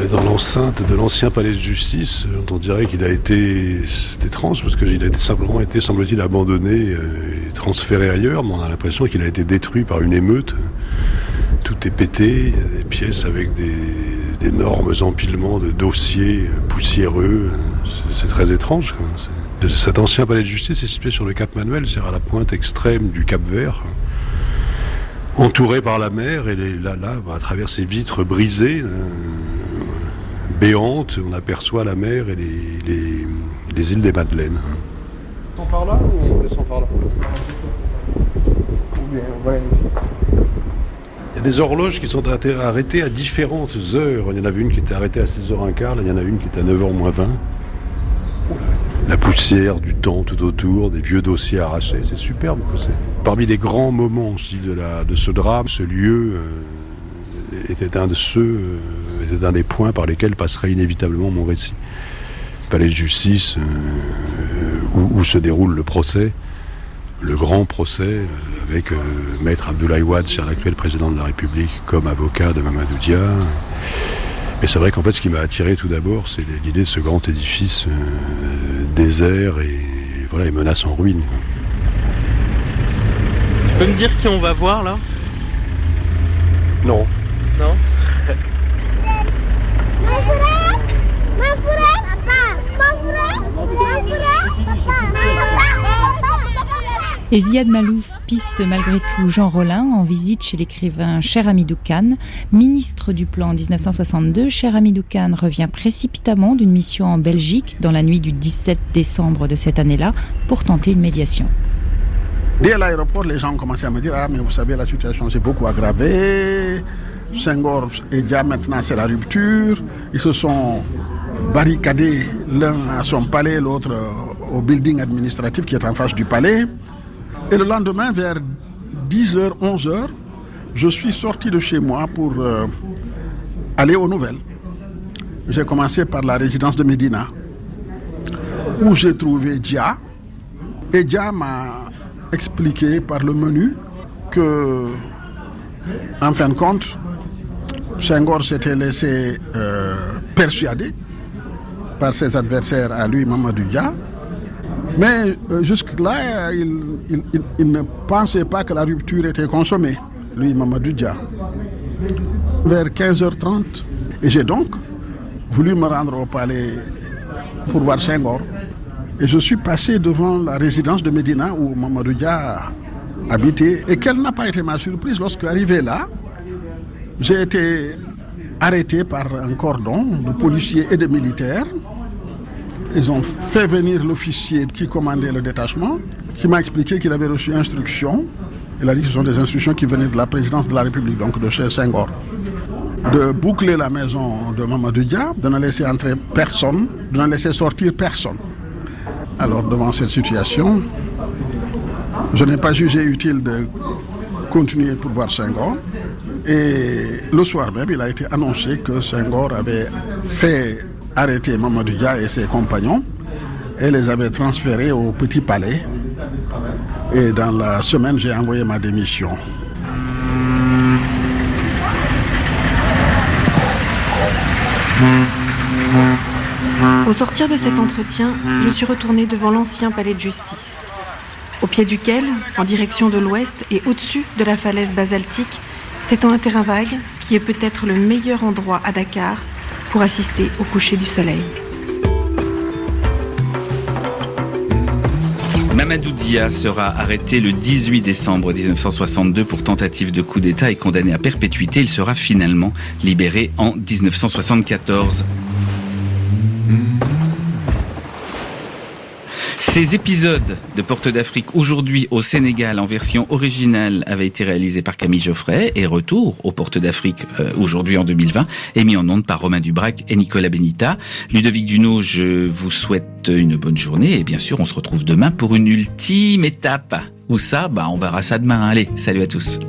Speaker 17: On est dans l'enceinte de l'ancien palais de justice. On dirait qu'il a été. C'est étrange parce qu'il a simplement été, semble-t-il, abandonné euh, et transféré ailleurs. Mais on a l'impression qu'il a été détruit par une émeute. Tout est pété. Il y a des pièces avec d'énormes empilements de dossiers poussiéreux. C'est- C'est très étrange. C'est- Cet ancien palais de justice est situé sur le Cap Manuel, c'est-à-dire à la pointe extrême du Cap Vert entouré par la mer et les- là, à travers ces vitres brisées, béantes, on aperçoit la mer et les, les- les îles des Madeleines.
Speaker 19: On par là ou on descend par là?
Speaker 17: Il y a des horloges qui sont arrêtées- à différentes heures. Il y en avait une qui était arrêtée à 6h15, là, il y en a une qui était à 9h moins 20. La poussière du temps tout autour, des vieux dossiers arrachés, c'est superbe. Parmi les grands moments aussi de, la, de ce drame, ce lieu euh, était un de ceux, euh, était un des points par lesquels passerait inévitablement mon récit. Palais de justice, euh, où, où se déroule le procès, le grand procès euh, avec euh, Maître Abdoulaye Wade, c'est l'actuel président de la République, comme avocat de Mamadou Dia. Et c'est vrai qu'en fait, ce qui m'a attiré tout d'abord, c'est l'idée de ce grand édifice euh, désert et voilà, et menace en ruine.
Speaker 21: Tu peux me dire qui on va voir là?
Speaker 17: Non.
Speaker 21: Non?
Speaker 7: Et Ziad Malouf piste malgré tout Jean Rollin en visite chez l'écrivain Cher Hamidou Khan, ministre du plan en 1962. Cher Hamidou Khan revient précipitamment d'une mission en Belgique dans la nuit du 17 décembre de cette année-là pour tenter une médiation.
Speaker 22: Dès l'aéroport, les gens ont commencé à me dire Ah, mais vous savez, la situation s'est beaucoup aggravée. Senghor et Dia, maintenant, c'est la rupture. Ils se sont barricadés l'un à son palais, l'autre au building administratif qui est en face du palais. Et le lendemain, vers 10h, 11h, je suis sorti de chez moi pour euh, aller aux nouvelles. J'ai commencé par la résidence de Médina, où j'ai trouvé Dia. Et Dia m'a expliqué par le menu que, en fin de compte, Senghor s'était laissé euh, persuader par ses adversaires à lui, Mamadou Dia. Mais euh, jusque-là, il, ne pensait pas que la rupture était consommée, lui, Mamadou Dia. Vers 15h30, et j'ai donc voulu me rendre au palais pour voir Senghor. Et je suis passé devant la résidence de Médina où Mamadou Dia habitait. Et quelle n'a pas été ma surprise lorsque arrivé là, j'ai été arrêté par un cordon de policiers et de militaires. Ils ont fait venir l'officier qui commandait le détachement, qui m'a expliqué qu'il avait reçu instruction. Il a dit que ce sont des instructions qui venaient de la présidence de la République, donc de chez Senghor, de boucler la maison de Mamadou Dia, de ne laisser entrer personne, de ne laisser sortir personne. Alors, devant cette situation, je n'ai pas jugé utile de continuer pour voir Senghor. Et le soir même, il a été annoncé que Senghor avait fait arrêter Mamadou et ses compagnons et les avait transférés au Petit Palais. Et dans la semaine, j'ai envoyé ma démission.
Speaker 18: Au sortir de cet entretien, je suis retournée devant l'ancien palais de justice, au pied duquel, en direction de l'ouest et au-dessus de la falaise basaltique, s'étend un terrain vague qui est peut-être le meilleur endroit à Dakar pour assister au coucher du soleil.
Speaker 2: Mamadou Dia sera arrêté le 18 décembre 1962 pour tentative de coup d'État et condamné à perpétuité. Il sera finalement libéré en 1974. Ces épisodes de Porte d'Afrique aujourd'hui au Sénégal en version originale avaient été réalisés par Camille Geoffrey et retour aux Portes d'Afrique euh, aujourd'hui en 2020 et mis en onde par Romain Dubrac et Nicolas Benita. Ludovic Duno, je vous souhaite une bonne journée et bien sûr on se retrouve demain pour une ultime étape. Où ça? Bah on verra ça demain. Allez, salut à tous.